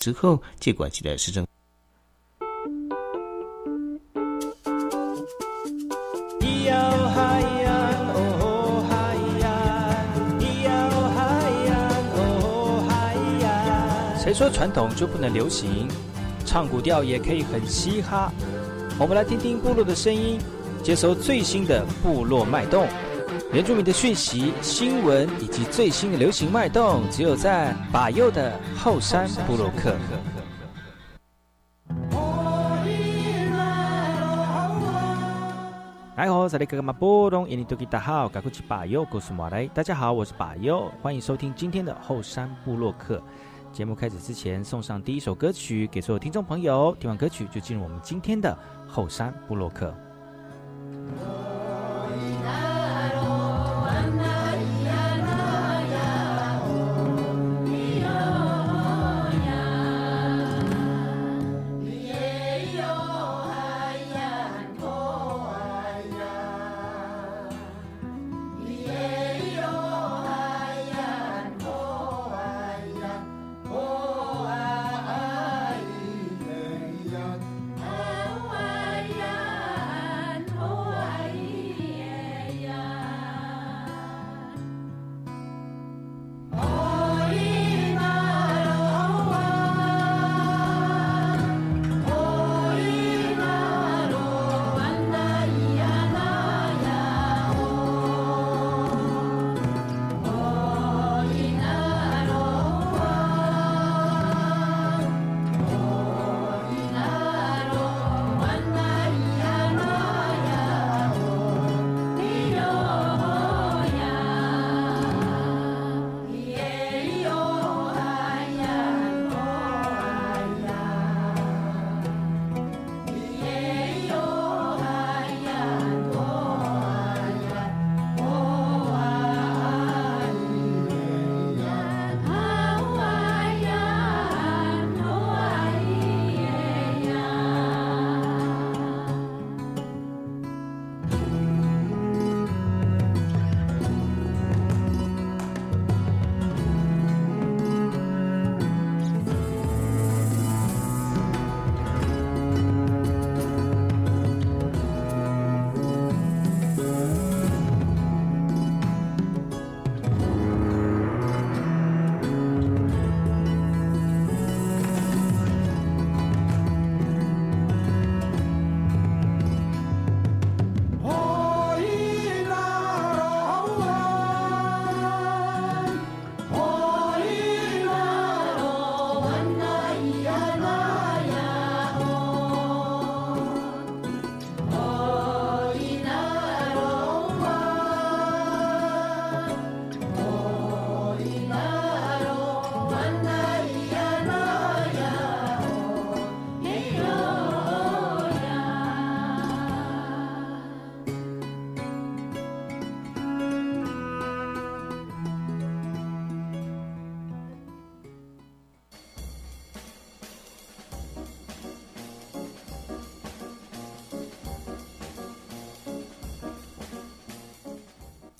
之后，接管起的市政。谁说传统就不能流行？唱古调也可以很嘻哈。我们来听听部落的声音，接收最新的部落脉动。原住民的讯息、新闻以及最新的流行脉动，只有在把右的后山部落克。大家好，这里是马波东，印尼多吉大号，赶快去把右，告诉马来。大家好，我是把右，欢迎收听今天的后山部落克。节目开始之前，送上第一首歌曲给所有听众朋友。听完歌曲，就进入我们今天的后山部落克。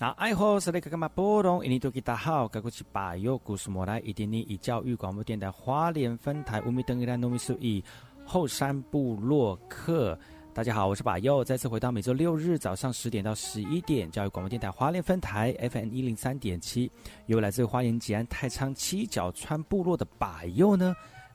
那爱好是那个干嘛波动？印尼多吉大好，该过去把右故事莫来，一点点以教育广播电台花莲分台乌米登伊拉诺米苏伊后山部落客。大家好，我是把右，再次回到每周六日早上十点到十一点，教育广播电台花莲分台 FM 一零三点七，由来自花莲吉安太仓七角川部落的把右呢。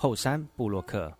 后山布洛克。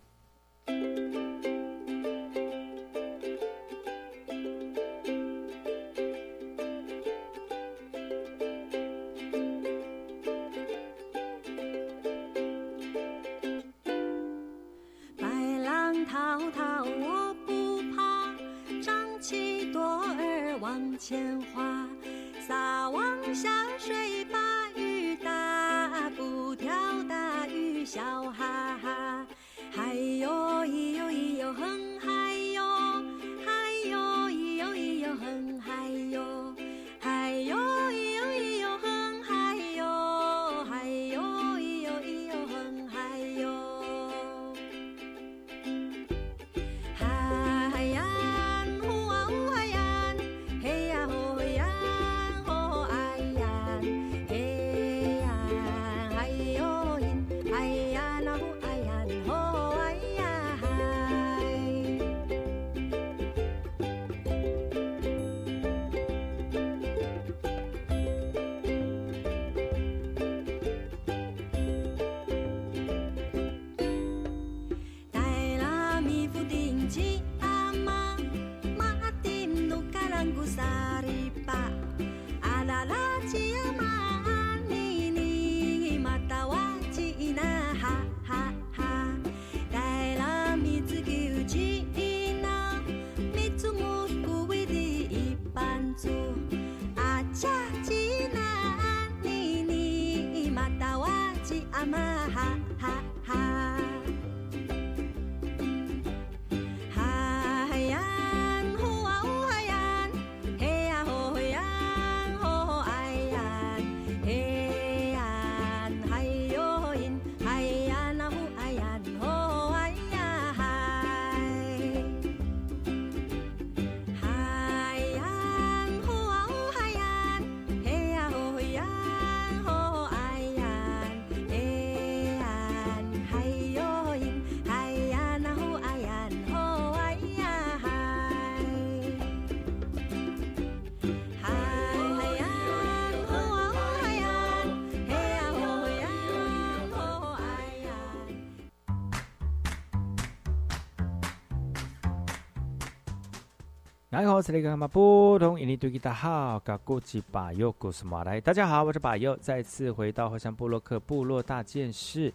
然后是那个嘛不同印尼对吉大好，嘎古吉巴尤古斯马来。大家好，我是巴尤，再次回到后山部落克部落大件事，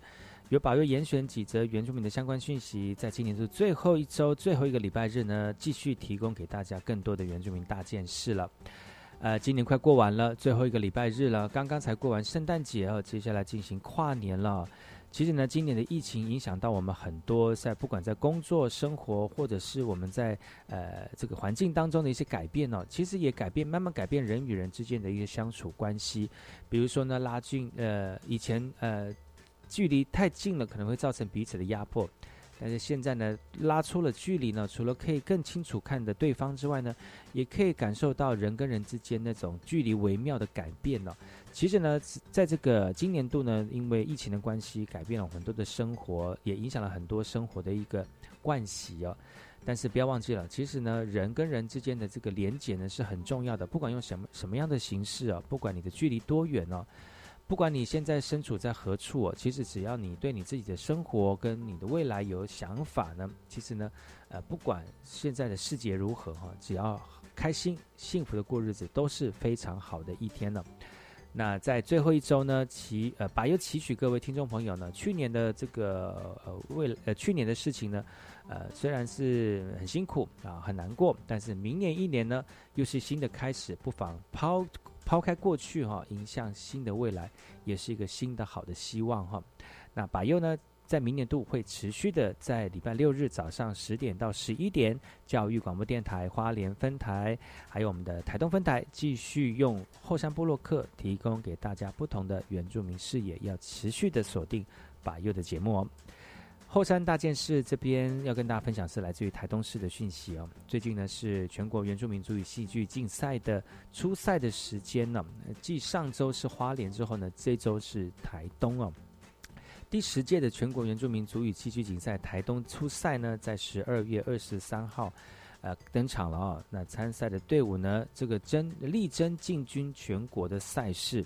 由巴尤严选几则原住民的相关讯息，在今年的最后一周最后一个礼拜日呢，继续提供给大家更多的原住民大件事了。呃，今年快过完了，最后一个礼拜日了，刚刚才过完圣诞节哦，接下来进行跨年了。其实呢，今年的疫情影响到我们很多，在不管在工作、生活，或者是我们在呃这个环境当中的一些改变哦，其实也改变，慢慢改变人与人之间的一个相处关系。比如说呢，拉近呃以前呃距离太近了，可能会造成彼此的压迫。但是现在呢，拉出了距离呢，除了可以更清楚看的对方之外呢，也可以感受到人跟人之间那种距离微妙的改变呢、其实呢，在这个今年度呢，因为疫情的关系，改变了很多的生活，也影响了很多生活的一个惯习哦。但是不要忘记了，其实呢，人跟人之间的这个连结呢是很重要的，不管用什么什么样的形式啊，不管你的距离多远哦，不管你现在身处在何处，其实只要你对你自己的生活跟你的未来有想法呢，其实呢，呃，不管现在的世界如何哈，只要开心幸福的过日子，都是非常好的一天了。那在最后一周呢，期呃，把又期许各位听众朋友呢，去年的这个呃为呃去年的事情呢，呃虽然是很辛苦啊很难过，但是明年一年呢又是新的开始，不妨抛抛开过去哈、迎向新的未来，也是一个新的好的希望哈、那把佑呢，在明年度会持续的在礼拜六日早上十点到十一点，教育广播电台花莲分台，还有我们的台东分台，继续用后山部落客提供给大家不同的原住民视野，要持续的锁定把佑的节目哦。后山大件事这边要跟大家分享是来自于台东市的讯息哦。最近呢是全国原住民族语戏剧竞赛的初赛的时间呢，继上周是花莲之后呢，这周是台东哦。第十届的全国原住民族语戏剧竞赛台东初赛呢，在十二月二十三号，呃登场了啊、那参赛的队伍呢，这个争力争进军全国的赛事。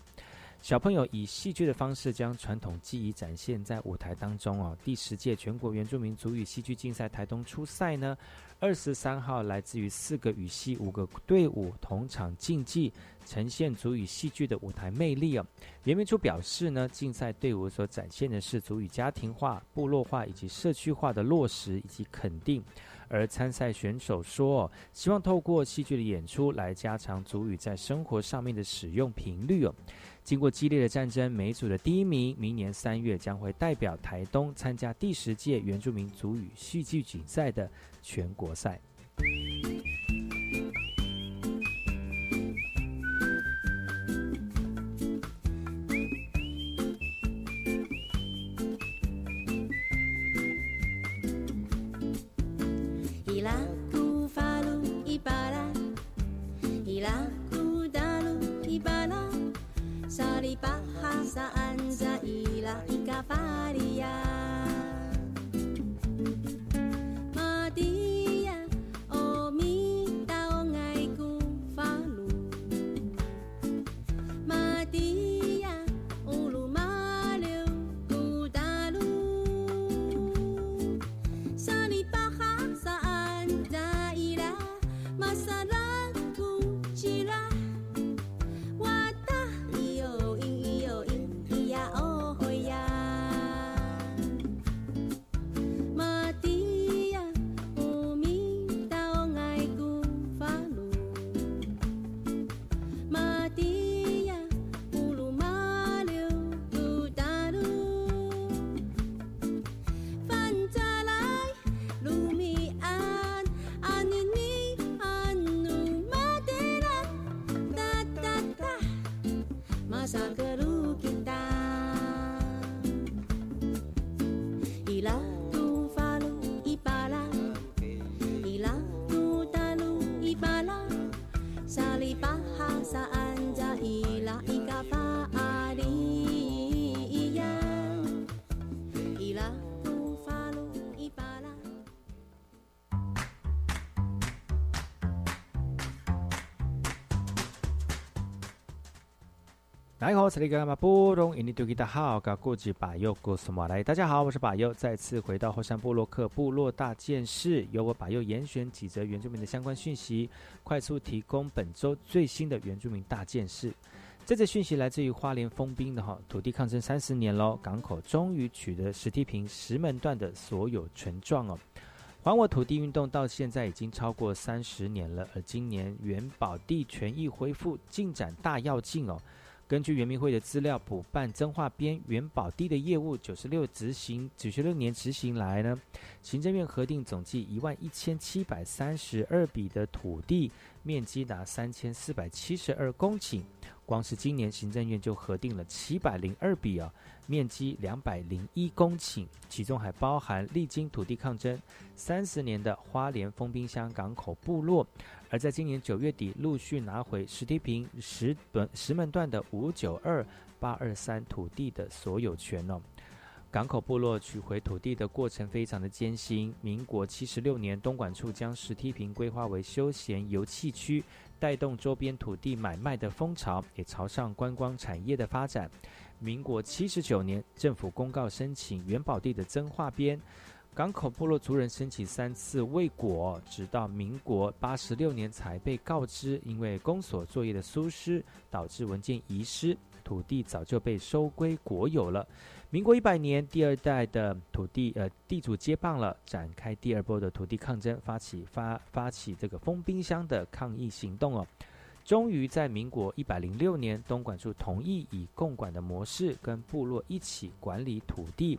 小朋友以戏剧的方式将传统技艺展现在舞台当中哦。第十届全国原住民族语戏剧竞赛台东初赛呢，二十三号来自于四个语系五个队伍同场竞技，呈现族语戏剧的舞台魅力哦。联名处表示呢，竞赛队伍所展现的是族语家庭化、部落化以及社区化的落实以及肯定。而参赛选手说、希望透过戏剧的演出来加强族语在生活上面的使用频率哦。经过激烈的战争，每组的第一名明年三月将会代表台东参加第十届原住民族语戏剧竞赛的全国赛。萨里巴哈萨来好，这里干嘛不懂？印尼多吉达好，噶过去把右过什么来？大家好，我是把右，再次回到后山部落克部落大件事，由我把右严选几则原住民的相关讯息，快速提供本周最新的原住民大件事。这则讯息来自于花莲封兵的哈，土地抗争三十年喽，港口终于取得石梯坪石门段的所有权状哦。还我土地运动到现在已经超过三十年了，而今年原保地权益恢复进展大要进哦。根据园民会的资料，补办增化边元宝地的业务，九十六执行九十六年执行来呢，行政院核定总计一万一千七百三十二笔的土地，面积达三千四百七十二公顷。光是今年行政院就核定了七百零二笔啊，面积两百零一公顷，其中还包含历经土地抗争三十年的花莲丰滨乡港口部落。而在今年九月底，陆续拿回石梯坪石段石门段的五九二八二三土地的所有权哦。港口部落取回土地的过程非常的艰辛。民国七十六年，东莞处将石梯坪规划为休闲游憩区，带动周边土地买卖的风潮，也朝向观光产业的发展。民国七十九年，政府公告申请元宝地的增划编。港口部落族人申请三次未果，直到民国八十六年才被告知，因为公所作业的疏失，导致文件遗失，土地早就被收归国有了。民国一百年，第二代的土地呃地主接棒了，展开第二波的土地抗争，发起发发起这个封冰箱的抗议行动哦。终于在民国一百零六年，东莞处同意以共管的模式跟部落一起管理土地，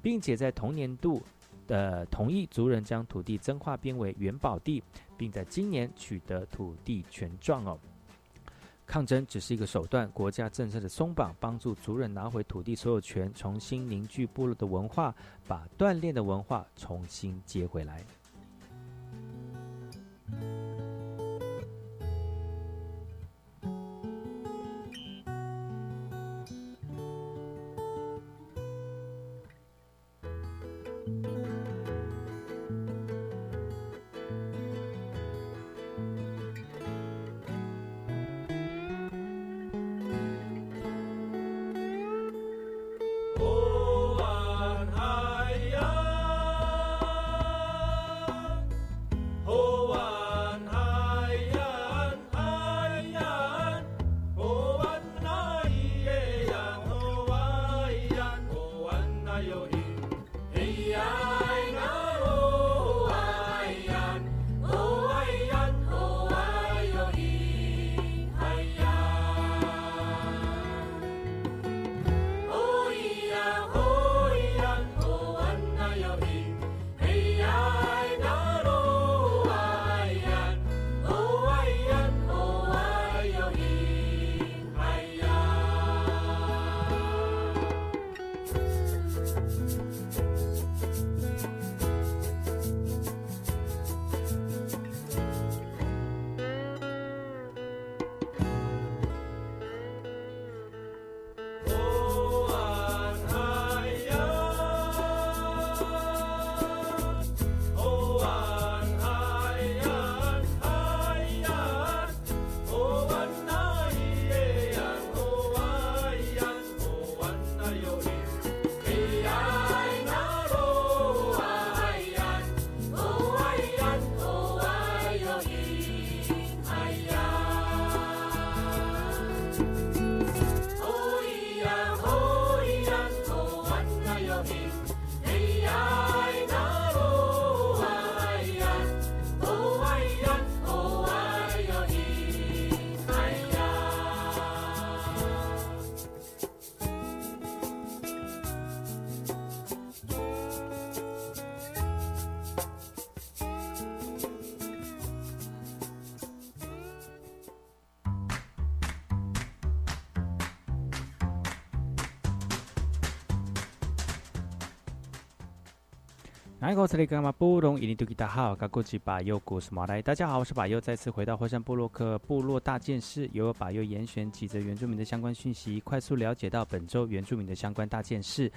并且在同年度。的同意族人将土地增划编为元宝地，并在今年取得土地权状哦。抗争只是一个手段，国家政策的松绑，帮助族人拿回土地所有权，重新凝聚部落的文化，把锻炼的文化重新接回来。大家好，我是巴优，再次回到火山部落克部落大件事，由我巴优严选几则原住民的相关讯息，快速了解到本周原住民的相关大件事。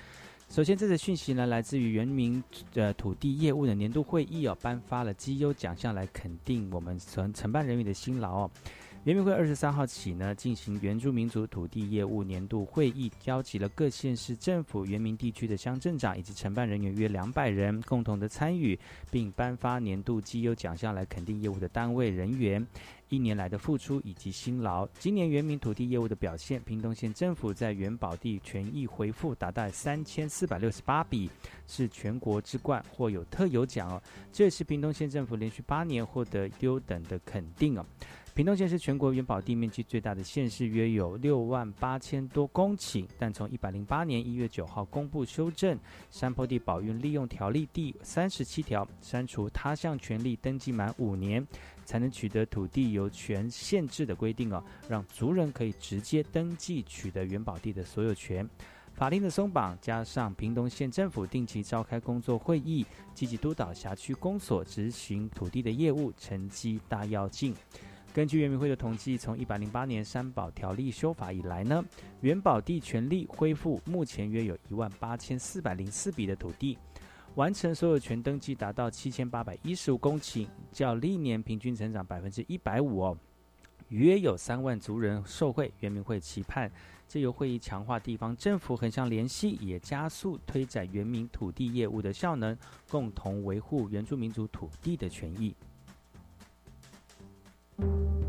首先，这则讯息呢，来自于原民呃土地业务的年度会议哦，颁发了绩优奖项来肯定我们承承办人员的辛劳哦。原民会二十三号起呢，进行原住民族土地业务年度会议，邀集了各县市政府、原民地区的乡镇长以及承办人员约两百人，共同的参与，并颁发年度绩优奖项来肯定业务的单位人员一年来的付出以及辛劳。今年原民土地业务的表现，屏东县政府在原保地权益回复达到三千四百六十八笔，是全国之冠，或有特有奖哦。这是屏东县政府连续八年获得优等的肯定哦。屏东县是全国原保地面积最大的县市，约有六万八千多公顷。但从一百零八年一月九号公布修正《山坡地保育利用条例》第三十七条，删除他项权利登记满五年才能取得土地由权限制的规定哦，让族人可以直接登记取得原保地的所有权。法令的松绑，加上屏东县政府定期召开工作会议，积极督导辖区公所执行土地的业务，成绩大跃进。根据原民会的统计，从一百零八年三保条例修法以来呢，原保地权利恢复目前约有一万八千四百零四笔的土地，完成所有权登记达到七千八百一十五公顷，较历年平均成长百分之一百五哦，约有三万族人受惠。原民会期盼借由会议强化地方政府横向联系，也加速推展原民土地业务的效能，共同维护原住民族土地的权益。you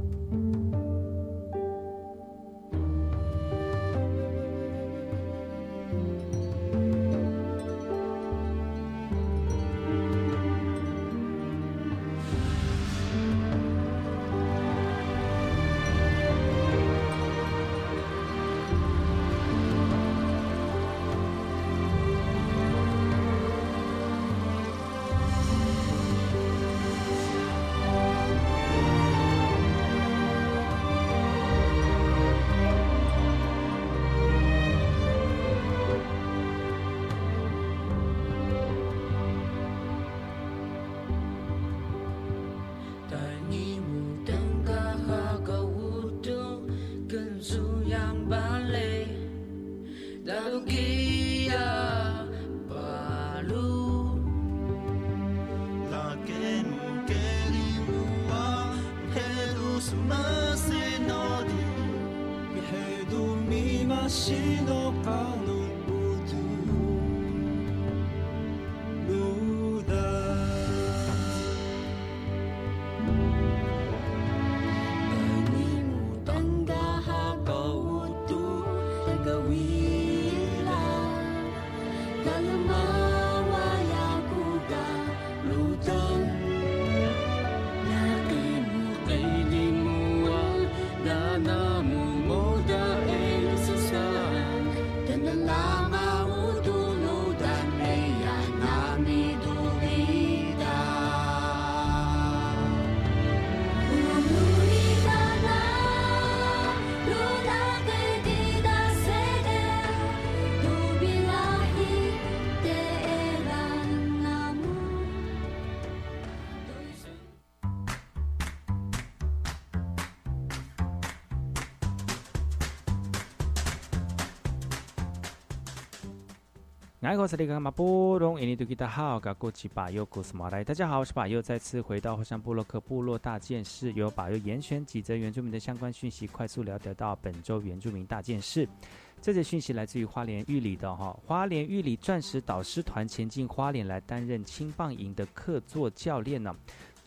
爱国斯里格马布隆印尼多吉的好，噶过去巴尤古斯马来，大家好，我是巴尤，再次回到火山部落克部落大件事，由巴尤严选几则原住民的相关讯息，快速了解到本周原住民大件事。这则讯息来自于花莲玉里的哈，花莲玉里钻石导师团前进花莲来担任青棒营的客座教练呢。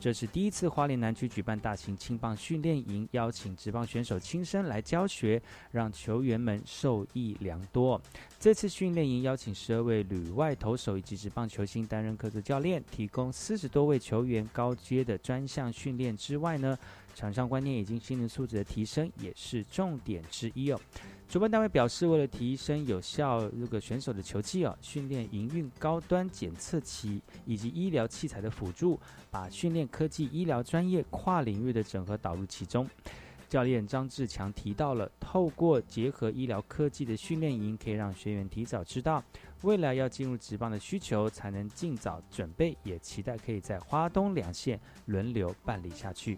这是第一次花莲南区举办大型青棒训练营，邀请职棒选手亲身来教学，让球员们受益良多。这次训练营邀请十二位旅外投手以及职棒球星担任客座教练，提供四十多位球员高阶的专项训练之外呢，场上观念以及心灵素质的提升也是重点之一哦。主办单位表示，为了提升有效这个选手的球技哦，训练营运高端检测器以及医疗器材的辅助，把训练科技、医疗专业跨领域的整合导入其中。教练张志强提到了，透过结合医疗科技的训练营，可以让学员提早知道未来要进入职棒的需求，才能尽早准备，也期待可以在花东两线轮流办理下去。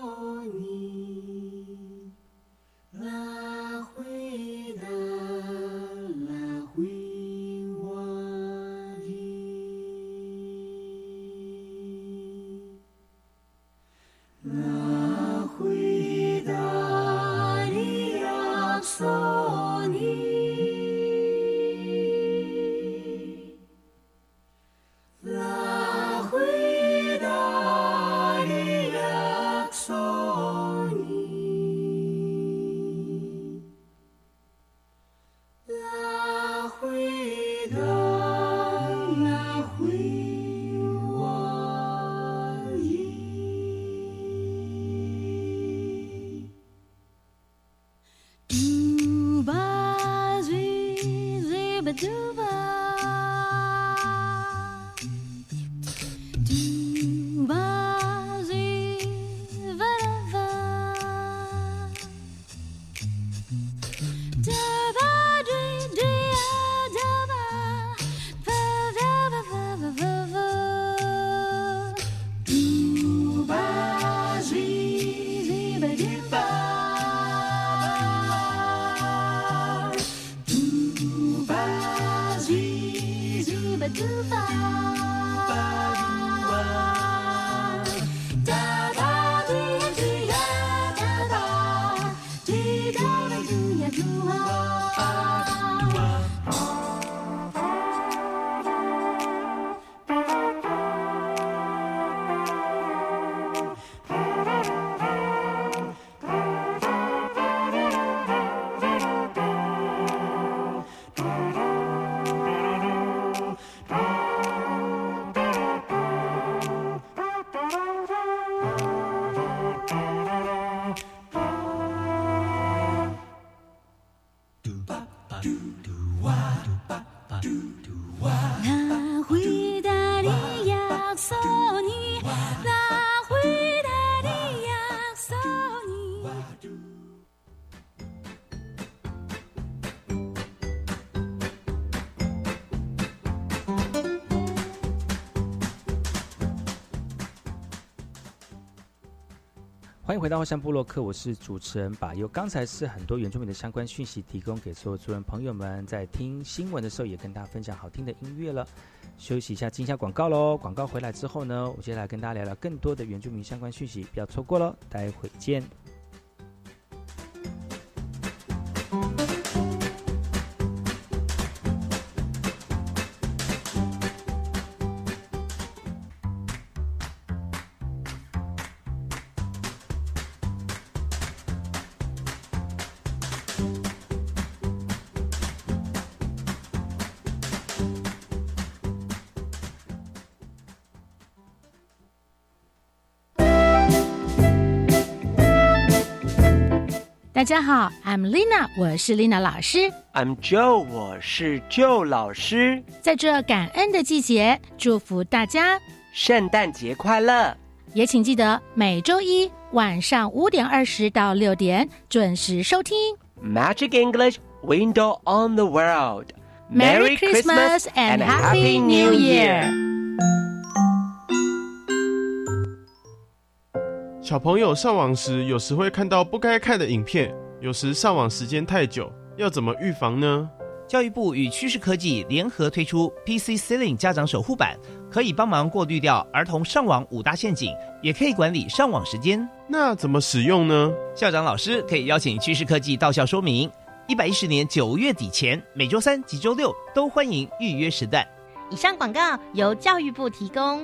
欢迎回到后山部落客，我是主持人把佑。刚才是很多原住民的相关讯息提供给所有族人朋友们，在听新闻的时候也跟大家分享好听的音乐了。休息一下，进一下广告喽。广告回来之后呢，我接下来跟大家聊聊更多的原住民相关讯息，不要错过喽。待会见。家好，I'm Lina，我是 Lina 老师。I'm Joe，我是 Joe 老师。在这感恩的季节，祝福大家，圣诞节快乐！也请记得每周一晚上五点二十到六点准时收听。Magic English Window on the World。Merry Christmas and Happy New Year！小朋友上网时，有时会看到不该看的影片，有时上网时间太久，要怎么预防呢？教育部与趋势科技联合推出 PC Ceiling 家长守护版，可以帮忙过滤掉儿童上网五大陷阱，也可以管理上网时间。那怎么使用呢？校长老师可以邀请趋势科技到校说明。一百一十年九月底前，每周三及周六都欢迎预约时段。以上广告由教育部提供。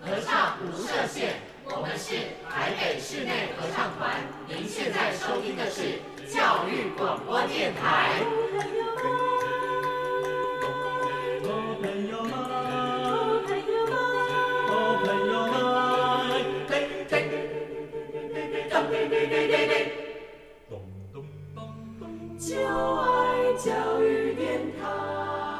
合唱无设限，我们是台北室内合唱团。您现在收听的是教育广播电台。就爱教育电台。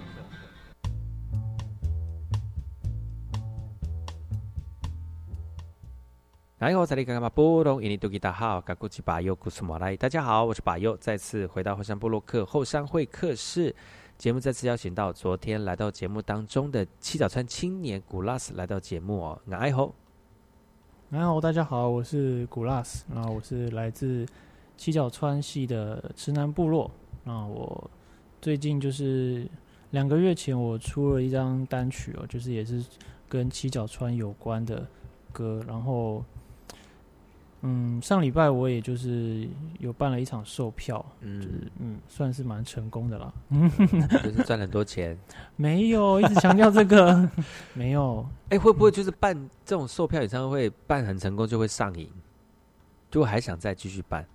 然后，在里干嘛波隆印尼多吉大号，嘎古吉巴佑古苏马来。大家好，我是巴佑，再次回到后山部落克后山会客室。节目再次邀请到昨天来到节目当中的七角川青年古拉斯来到节目哦，爱吼。然后大家好，我是古拉斯，然后我是来自七角川系的池南部落。那我最近就是两个月前我出了一张单曲哦，就是也是跟七角川有关的歌。然后，嗯，上礼拜我也就是有办了一场售票，就是嗯，算是蛮成功的啦。就是赚很多钱。没有，一直强调这个，没有。哎、会不会就是办这种售票演唱会办很成功就会上瘾，就还想再继续办？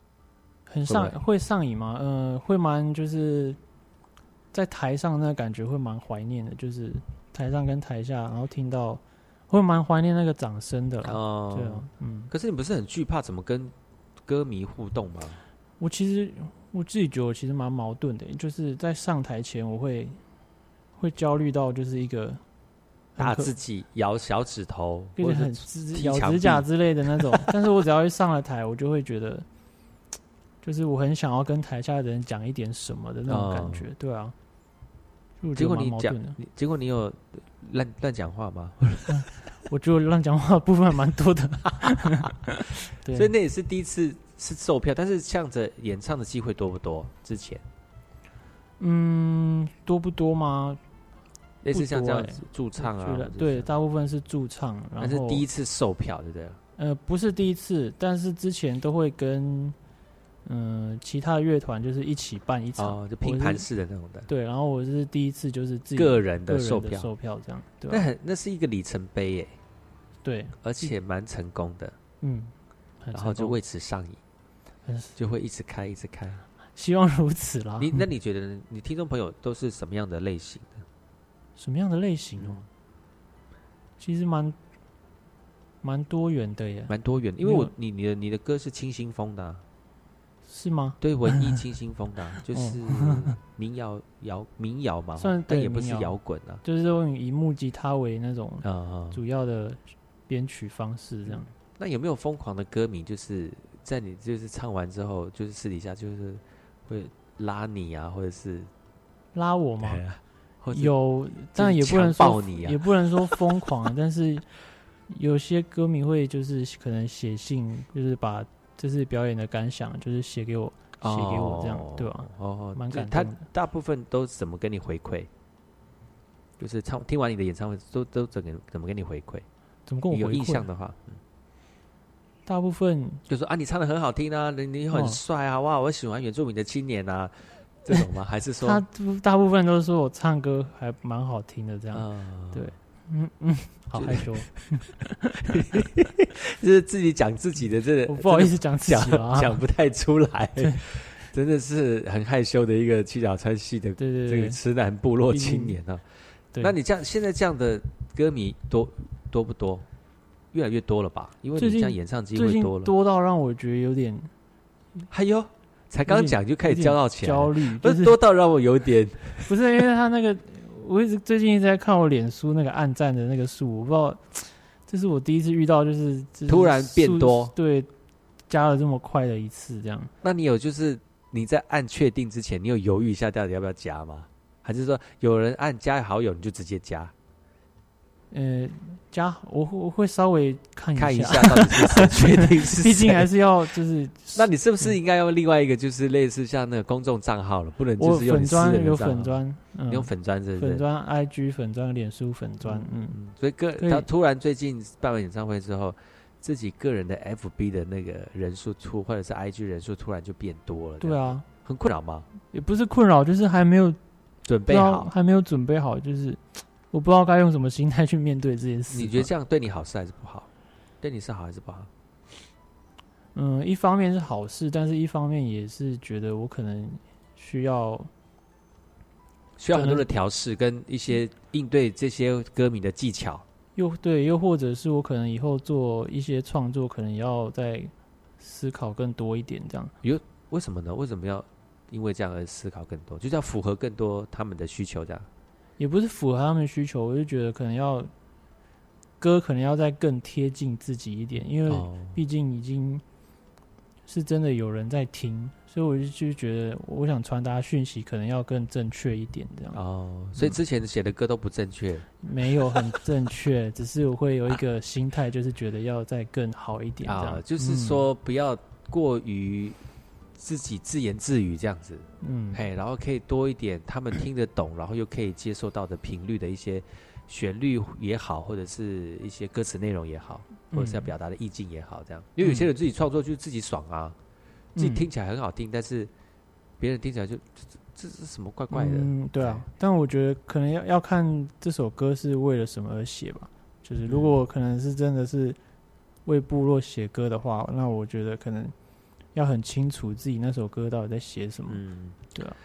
很上会上瘾吗？呃，会蛮就是在台上那感觉会蛮怀念的，就是台上跟台下，然后听到会蛮怀念那个掌声的啦。哦，对啊，嗯，可是你不是很惧怕怎么跟歌迷互动吗？我其实我自己觉得我其实蛮矛盾的，就是在上台前我会会焦虑到就是一个打自己咬小指头，或者很咬指甲之类的那种。但是我只要一上了台，我就会觉得，就是我很想要跟台下的人讲一点什么的那种感觉，对啊。结果你讲结果你有乱乱讲话吗？我觉得乱讲话的部分蛮多的。对，所以那也是第一次是售票，但是向着演唱的机会多不多？之前嗯，多不多吗？类似像这样驻唱啊对，大部分是驻唱，然那是第一次售票，对不对？呃，不是第一次，但是之前都会跟嗯、呃其他乐团就是一起办一场，哦，就拼盘式的那种的。对，然后我是第一次就是自己个人的售票。售票这样，对吧？那很那是一个里程碑耶，对，而且蛮成功的，嗯，然后就为此上瘾，就会一直开一直开。希望如此啦。你那你觉得你听众朋友都是什么样的类型的？什么样的类型哦？其实蛮蛮多元的耶，蛮多元。的，因为我你你的你的歌是清新风的啊、是吗？对，文艺清新风的啊、就是哦 民谣摇民谣嘛，算对但也不是摇滚啊。就是用以木吉他为那种主要的编曲方式这样。那有没有疯狂的歌迷，就是在你就是唱完之后，就是私底下就是会拉你啊，或者是拉我吗？有，但也不能说也不能说疯狂，但是有些歌迷会就是可能写信，就是把这次表演的感想，就是写给我，写给我这样，哦对吧？哦，蛮感动的。大部分都怎么跟你回馈？就是唱听完你的演唱会，都都怎么怎么跟你回馈？怎么跟我有印象的话，嗯大部分就说啊，你唱的很好听啊，你你很哦帅啊，哇，我喜欢原住民的青年啊，这种吗？还是说他大部分都说我唱歌还蛮好听的，这样。嗯对，嗯嗯，好害羞，就是自己讲自己的这个，我不好意思讲讲讲不太出来，真的是很害羞的一个七角川系的这个痴男部落青年啊。对。那你这样现在这样的歌迷多多不多？越来越多了吧？因为你这样演唱机会多了。多到让我觉得有点哎呦，才刚讲就开始交到钱，焦虑，不是多到让我有点 不是因为他那个，我一直最近一直在看我脸书那个暗赞的那个数，我不知道，这是我第一次遇到，就是、就是突然变多对，加了这么快的一次，这样。那你有就是你在按确定之前，你有犹豫一下到底要不要加吗？还是说有人按加好友你就直接加？呃，加我会我会稍微看一下。看一下下到底是谁确定是 毕竟还是要就是，那你是不是应该用另外一个，就是类似像那个公众账号了，不能就是用粉砖有粉砖，嗯。你用粉砖是？粉砖 IG 粉砖脸书粉砖，嗯嗯，所以个他突然最近办完演唱会之后，自己个人的 FB 的那个人数突或者是 IG 人数突然就变多了，对啊，很困扰吗？也不是困扰，就是还没有准备好，还没有准备好，就是我不知道该用什么心态去面对这件事。你觉得这样对你好事还是不好？对你是好还是不好？嗯，一方面是好事，但是一方面也是觉得我可能需要需要很多的调试跟一些应对这些歌迷的技巧。又对，又或者是我可能以后做一些创作，可能要再思考更多一点，这样。有为什么呢？为什么要因为这样而思考更多？就是要符合更多他们的需求，这样。也不是符合他们的需求，我就觉得可能要歌可能要再更贴近自己一点，因为哦毕竟已经是真的有人在听，所以我就就觉得我想传达讯息可能要更正确一点，这样。哦，所以之前写的歌都不正确。没有很正确，只是我会有一个心态，就是觉得要再更好一点，这样。啊，就是嗯说不要过于自己自言自语这样子，嗯嘿，然后可以多一点他们听得懂，然后又可以接受到的频率的一些旋律也好，或者是一些歌词内容也好，或者是要嗯表达的意境也好，这样。因为有些人自己创作就是自己爽啊，自己嗯听起来很好听，但是别人听起来就这这这是什么怪怪的？嗯，对啊。但我觉得可能要要看这首歌是为了什么而写吧。就是如果可能是真的是为部落写歌的话，那我觉得可能要很清楚自己那首歌到底在写什么。嗯，对啊。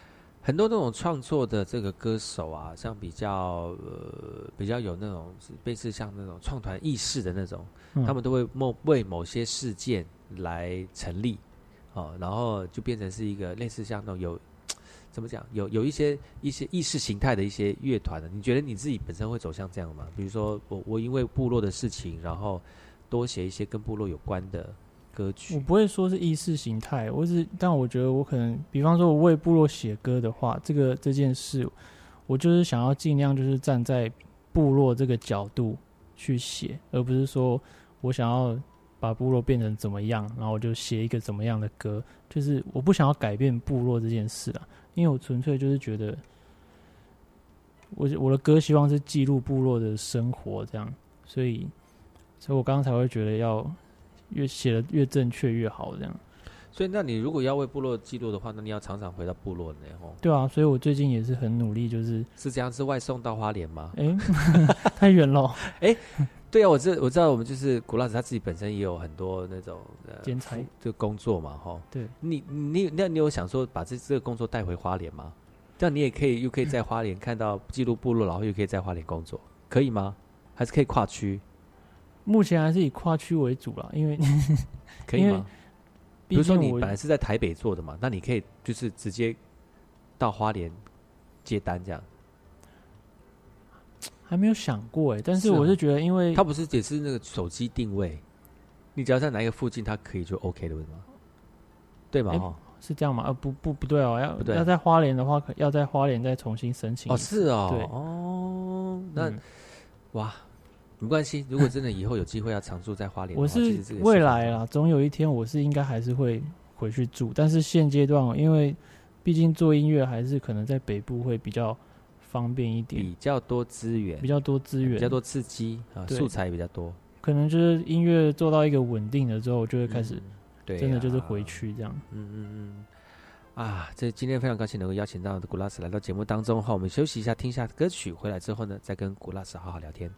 很多那种创作的这个歌手啊，像比较呃比较有那种类似像那种创团意识的那种，嗯他们都会某为某些事件来成立，哦，然后就变成是一个类似像那种有 怎么讲，有有一些一些意识形态的一些乐团的。你觉得你自己本身会走向这样吗？比如说我我因为部落的事情，然后多写一些跟部落有关的歌曲我。不会说是意识形态，我只但我觉得我可能，比方说我为部落写歌的话，这个这件事，我就是想要尽量就是站在部落这个角度去写，而不是说我想要把部落变成怎么样，然后我就写一个怎么样的歌，就是我不想要改变部落这件事啊，因为我纯粹就是觉得，我我的歌希望是记录部落的生活，这样，所以，所以我刚才会觉得要越写的越正确越好，这样。所以，那你如果要为部落记录的话，那你要常常回到部落呢，吼。对啊，所以我最近也是很努力，就是是这样，是外送到花莲吗？哎，太远了。哎，对啊，我知我知道，我们就是古老师他自己本身也有很多那种呃剪裁这个工作嘛，哈。对，你你那你有想说把这这个工作带回花莲吗？这样你也可以又可以在花莲看到记录部落，然后又可以在花莲工作，可以吗？还是可以跨区？目前还是以跨区为主啦，因为 可以吗？比如说你本来是在台北做的嘛，那你可以就是直接到花莲接单这样。还没有想过哎，但是我是觉得，因为它不是也是那个手机定位，你只要在哪一个附近，它可以就 OK 的，为什么？对吗？诶哈、是这样吗？呃，不不不对哦，要要在花莲的话，可要在花莲再重新申请哦，是哦，对哦，那、嗯哇，没关系，如果真的以后有机会要常住在花莲，我是未来啦，总有一天我是应该还是会回去住，但是现阶段哦，因为毕竟做音乐还是可能在北部会比较方便一点，比较多资源，比较多资源，比较多刺激啊，素材也比较多，可能就是音乐做到一个稳定了之后，就会开始嗯对、真的就是回。去这样。嗯嗯嗯。啊，这今天非常高兴能够邀请到古拉斯来到节目当中哈，我们休息一下，听一下歌曲，回来之后呢，再跟古拉斯好好聊天。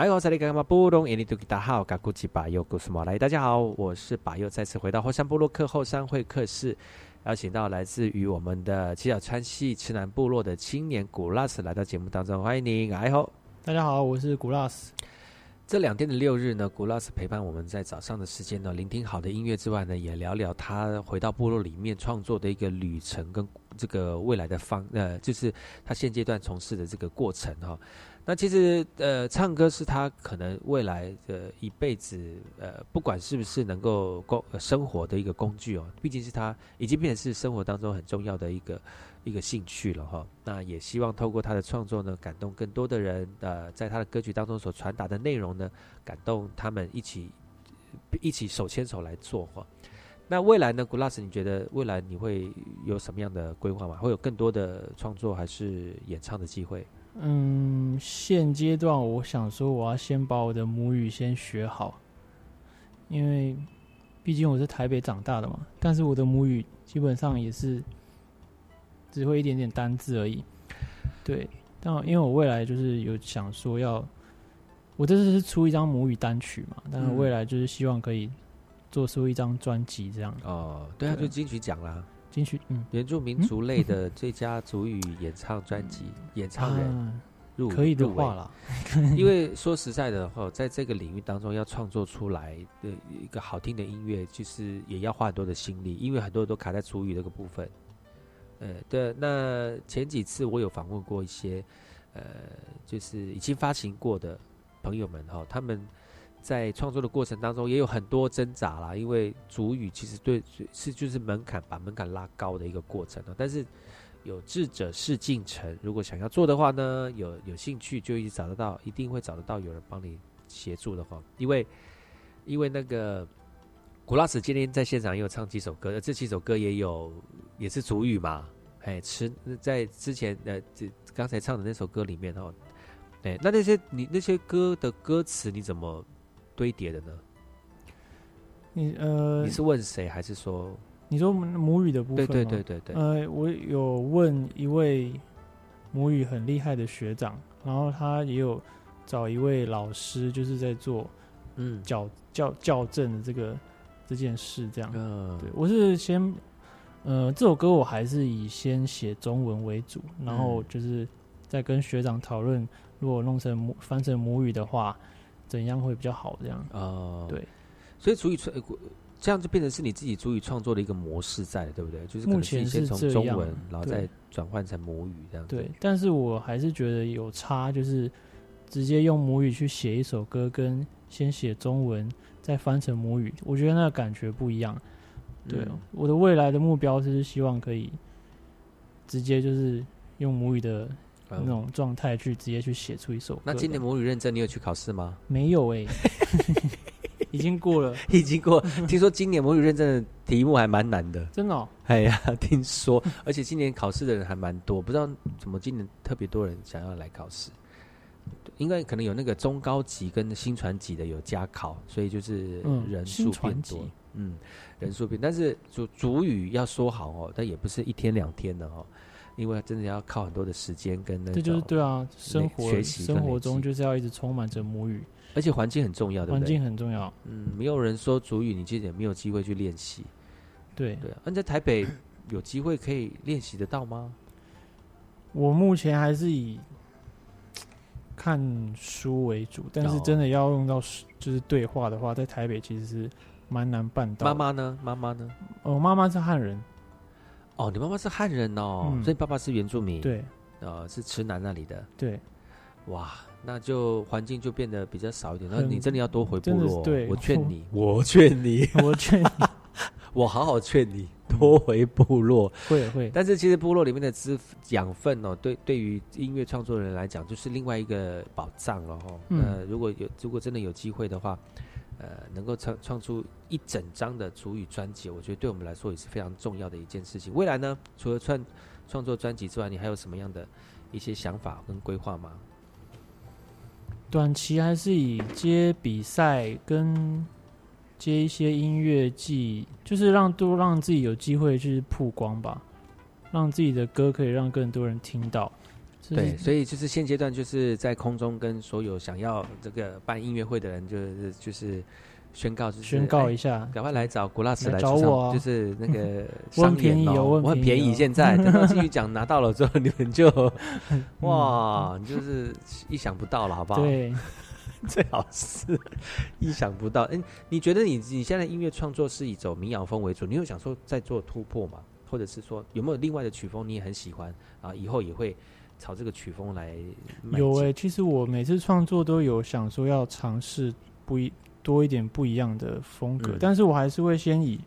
哎呦，这里干嘛不懂？印尼多吉达好，嘎古吉巴尤古斯马来，大家好，我是巴尤，再次回到后山部落客后山会客室，邀请到来自于我们的七角川系池南部落的青年古拉斯来到节目当中，欢迎您，哎吼。大家好，我是古拉斯。这两天的六日呢，古拉斯陪伴我们在早上的时间呢，聆听好的音乐之外呢，也聊聊他回到部落里面创作的一个旅程跟这个未来的方呃，就是他现阶段从事的这个过程哈。那其实呃，唱歌是他可能未来的一辈子呃，不管是不是能够工生活的一个工具哦，毕竟是他已经变成是生活当中很重要的一个。一个兴趣了哈，那也希望透过他的创作呢，感动更多的人。呃，在他的歌曲当中所传达的内容呢，感动他们一起一起手牵手来做哈。那未来呢，古拉斯，你觉得未来你会有什么样的规划吗？会有更多的创作还是演唱的机会？嗯，现阶段我想说，我要先把我的母语先学好，因为毕竟我是台北长大的嘛。但是我的母语基本上也是。只会一点点单字而已，对。但因为我未来就是有想说要，我这次是出一张母语单曲嘛，但是未来就是希望可以做出一张专辑这样。哦，对啊，就金曲奖啦，金曲，嗯，原住民族类的最佳主语演唱专辑演唱人入可以的话了。因为说实在的话，在这个领域当中要创作出来的一个好听的音乐，其实也要花很多的心力，因为很多人都卡在主语这个部分。呃，对，那前几次我有访问过一些，呃，就是已经发行过的朋友们哈，他们在创作的过程当中也有很多挣扎啦，因为主语其实对是就是门槛把门槛拉高的一个过程啊。但是有志者事竟成，如果想要做的话呢，有有兴趣就一直找得到，一定会找得到有人帮你协助的话，因为因为那个。古拉斯今天在现场也有唱几首歌，这几首歌也有也是主语嘛？哎，吃在之前呃，这刚才唱的那首歌里面哦，哎，那那些你那些歌的歌词你怎么堆叠的呢？你呃，你是问谁还是说？你说母语的部分对对对对对。呃，我有问一位母语很厉害的学长，然后他也有找一位老师，就是在做嗯校校校正的这个。这件事这样，嗯对我是先，呃，这首歌我还是以先写中文为主，然后就是在跟学长讨论，如果弄成母翻成母语的话，怎样会比较好？这样啊，对，所以主语创这样就变成是你自己主语创作的一个模式在，对不对？就是目前是从中文，然后再转换成母语这样。对，但是我还是觉得有差，就是直接用母语去写一首歌，跟先写中文。再翻成母语，我觉得那个感觉不一样。对，我的未来的目标是希望可以直接就是用母语的那种状态去直接去写出一首歌。那今年母语认证你有去考试吗？没有哎，已经过了，已经过。听说今年母语认证的题目还蛮难的，真的？哎呀，听说，而且今年考试的人还蛮多，不知道怎么今年特别多人想要来考试。应该可能有那个中高级跟新传级的有加考，所以就是人数变多，嗯，人数变，但是主主语要说好哦，但也不是一天两天的哦，因为真的要靠很多的时间跟那这就是对啊，生活学习生活中就是要一直充满着母语，而且环境很重要的，环境很重要，嗯，没有人说主语，你其实也没有机会去练习，对对，那在台北有机会可以练习得到吗？我目前还是以。看书为主，但是真的要用到就是对话的话，在台北其实是蛮难办到。妈妈呢？妈妈呢？哦，妈妈是汉人。哦，你妈妈是汉人哦，所以爸爸是原住民。对，呃，是池南那里的。对，哇，那就环境就变得比较少一点。那你真的要多回部落。对，我劝你，我劝你，我劝你，我好好劝你。多回部落会会，但是其实部落里面的资养分哦，对对于音乐创作人来讲，就是另外一个宝藏了哈。呃，如果有如果真的有机会的话，呃，能够创创出一整张的主语专辑，我觉得对我们来说也是非常重要的一件事情。未来呢，除了创创作专辑之外，你还有什么样的一些想法跟规划吗？短期还是以接比赛跟。接一些音乐季，就是让多让自己有机会去曝光吧，让自己的歌可以让更多人听到。对，所以就是现阶段就是在空中跟所有想要这个办音乐会的人，就是就是宣告，就是宣告哎一下，赶快来找古拉斯来找我啊就是那个 我很商品哦便宜哦我很便宜。现在等到金曲奖拿到了之后，你们就 哇，你就是意想不到了，好不好？，对，最好是意想不到。哎，你觉得你你现在音乐创作是以走民谣风为主，你有想说再做突破吗？或者是说有没有另外的曲风你也很喜欢啊？以后也会朝这个曲风来有诶、其实我每次创作都有想说要尝试不一多一点不一样的风格，嗯。但是我还是会先以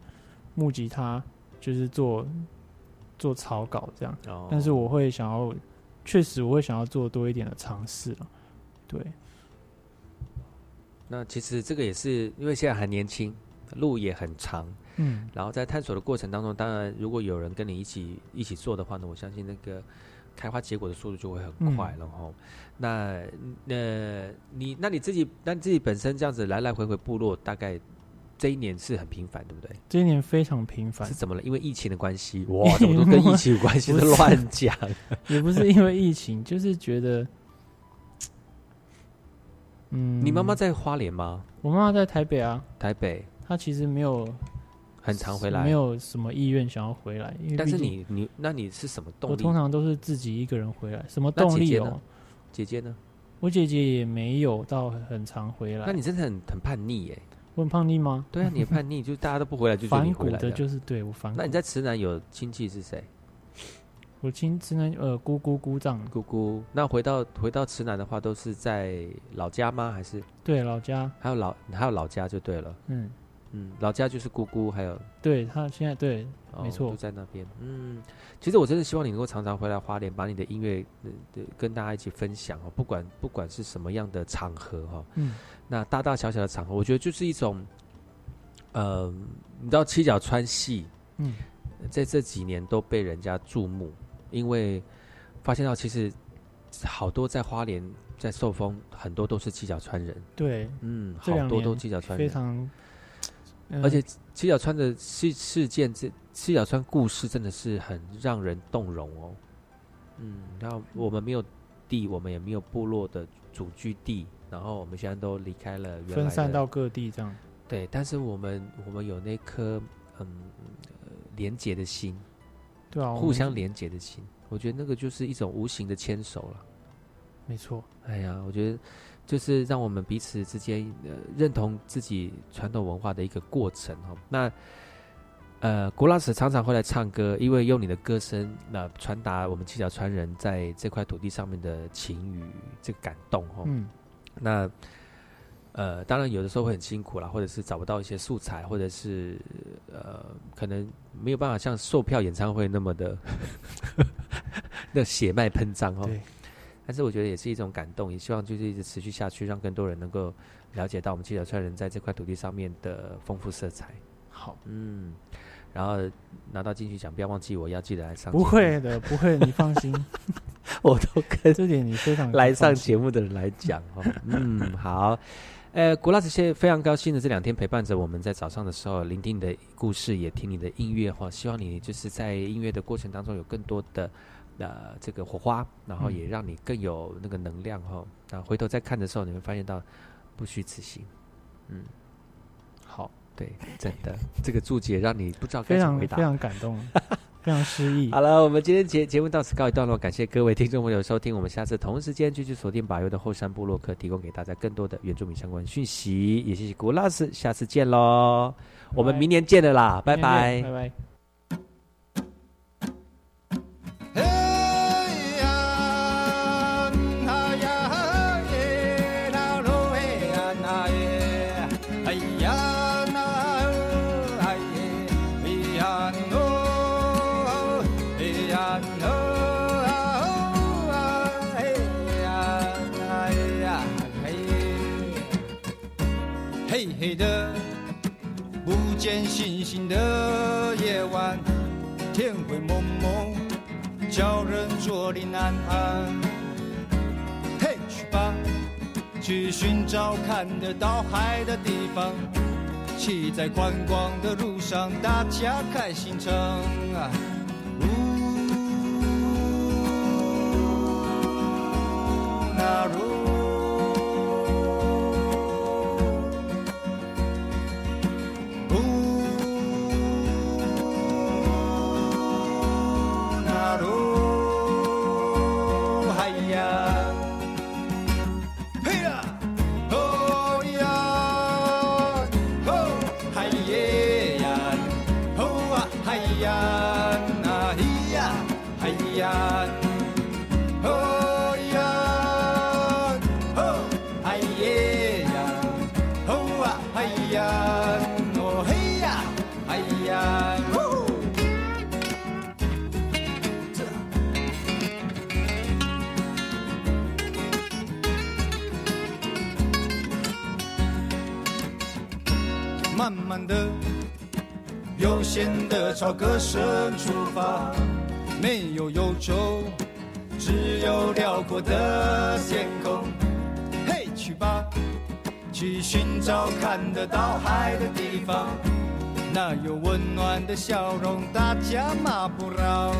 木吉他就是做做草稿这样，哦。但是我会想要，确实我会想要做多一点的尝试了，对，那其实这个也是因为现在还年轻，路也很长，嗯，然后在探索的过程当中，当然如果有人跟你一起一起做的话呢，我相信那个开花结果的速度就会很快了哈。那呃，你那你自己那你自己本身这样子来来回回部落，大概这一年是很频繁，对不对？这一年非常频繁是，怎么了？因为疫情的关系，哇，怎么都跟疫情有关系，是乱讲。也不是因为疫情，就是觉得，嗯，你妈妈在花莲吗？我妈妈在台北啊，台北她其实没有很常回来，没。有什么意愿想要回来，因为但是你你那你是什么动力？我通常都是自己一个人回来，什么那动力哦姐姐呢？姐姐呢？我姐姐也没有到很常回来。那你真的很很叛逆耶！我很叛逆吗？对啊，你也叛逆，就大家都不回来，就反你回来骨的，就是对我反骨。那你在池南有亲戚是谁？我亲慈南呃姑姑姑丈，姑姑。那回到回到池南的话，都是在老家吗？还是对老家，还有老还有老家就对了。嗯，嗯，老家就是姑姑，还有对他现在对哦没错。都在那边。嗯，其实我真的希望你能够常常回来花莲，把你的音乐跟大家一起分享哦，不管不管是什么样的场合哈、哦，嗯。那大大小小的场合，我觉得就是一种，呃，你知道七角川戏嗯。在这几年都被人家注目，因为发现到其实好多在花莲在受风，很多都是七角川人，对，嗯，好多都七角川人，非常，呃而且七角川的事事件，这七角川故事真的是很让人动容哦。嗯，然后我们没有地，我们也没有部落的主居地，然后我们现在都离开了原来分散到各地这样。对，但是我们我们有那颗嗯呃连结的心，对啊，互相连结的心，我觉得那个就是一种无形的牵手了。没错，哎呀，我觉得就是让我们彼此之间呃认同自己传统文化的一个过程哈。那呃，古老师常常会来唱歌，因为用你的歌声那、传达我们七角川人在这块土地上面的情与这个感动哈。嗯，那呃，当然有的时候会很辛苦啦，或者是找不到一些素材，或者是呃，可能没有办法像售票演唱会那么的 那血脉喷张哦。对，但是我觉得也是一种感动，也希望就是一直持续下去，让更多人能够了解到我们七角川人在这块土地上面的丰富色彩。好，嗯，然后拿到金曲奖，不要忘记我要记得来上。不会，的，不会，你放心，我都跟这点你非常来上节目的人来讲哦。嗯，好。呃，古拉斯谢非常高兴的这两天陪伴着我们，在早上的时候聆听你的故事，也听你的音乐哈。希望你就是在音乐的过程当中有更多的呃这个火花，然后嗯也让你更有那个能量哈。那回头再看的时候，你会发现到不虚此行。嗯，好，对，真的这个注解让你不知道该非怎么回答。常非常感动，非常诗意。好了，我们今天节节目到此告一段落，感谢各位听众朋友收听，我们下次同一时间继续锁定把友的后山部落客，提供给大家更多的原住民相关讯息，也谢谢古老师，下次见喽，我们明年见了啦，拜拜拜拜。黑天灰蒙蒙叫人坐立难安嘿去吧去寻找看得到海的地方骑在宽广的路上大家开心唱啊。呜那如朝歌声出发，没有忧愁，只有辽阔的天空。嘿，去吧，去寻找看得到海的地方，那有温暖的笑容，大家马不让。